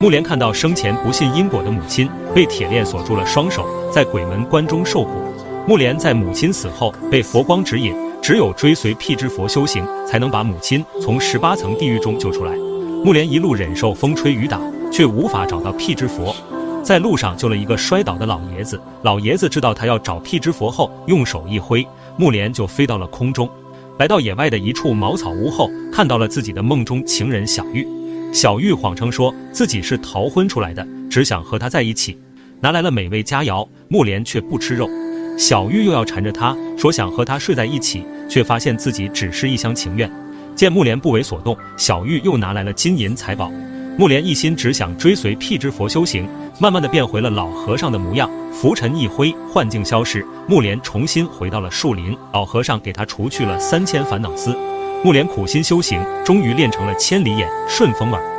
木莲看到生前不信因果的母亲被铁链锁住了双手，在鬼门关中受苦。木莲在母亲死后被佛光指引，只有追随辟支佛修行，才能把母亲从十八层地狱中救出来。木莲一路忍受风吹雨打，却无法找到辟支佛，在路上救了一个摔倒的老爷子。老爷子知道他要找辟支佛后，用手一挥，木莲就飞到了空中，来到野外的一处茅草屋后，看到了自己的梦中情人小玉。小玉谎称说自己是逃婚出来的，只想和他在一起，拿来了美味佳肴。木莲却不吃肉，小玉又要缠着他说想和他睡在一起，却发现自己只是一厢情愿。见木莲不为所动，小玉又拿来了金银财宝。木莲一心只想追随辟支佛修行，慢慢的变回了老和尚的模样。拂尘一挥，幻境消失，木莲重新回到了树林。老和尚给他除去了三千烦恼丝。木莲苦心修行，终于练成了千里眼、顺风耳。